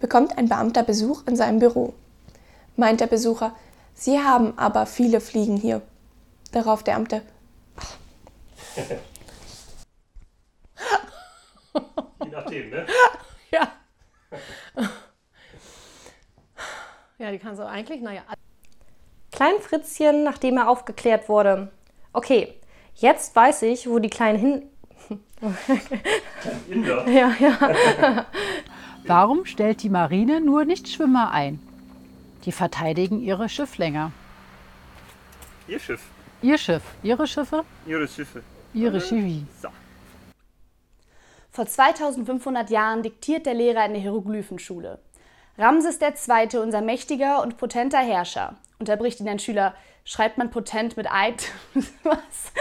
bekommt ein Beamter Besuch in seinem Büro. Meint der Besucher, Sie haben aber viele Fliegen hier. Darauf der Beamte, Je nachdem, ne? Ja. Ja, die kannst du eigentlich, naja. Klein Fritzchen, nachdem er aufgeklärt wurde. Okay, jetzt weiß ich, wo die Kleinen hin. Inder. Ja, ja. Warum stellt die Marine nur Nichtschwimmer ein? Die verteidigen ihre Schifflänger. Ihr Schiff. Ihr Schiff, ihre Schiffe, Ihre Schiffe. ihre Schiffe. So. Vor 2500 Jahren diktiert der Lehrer in der Hieroglyphenschule. Ramses II., unser mächtiger und potenter Herrscher, unterbricht ihn ein Schüler. Schreibt man potent mit Eid? Was?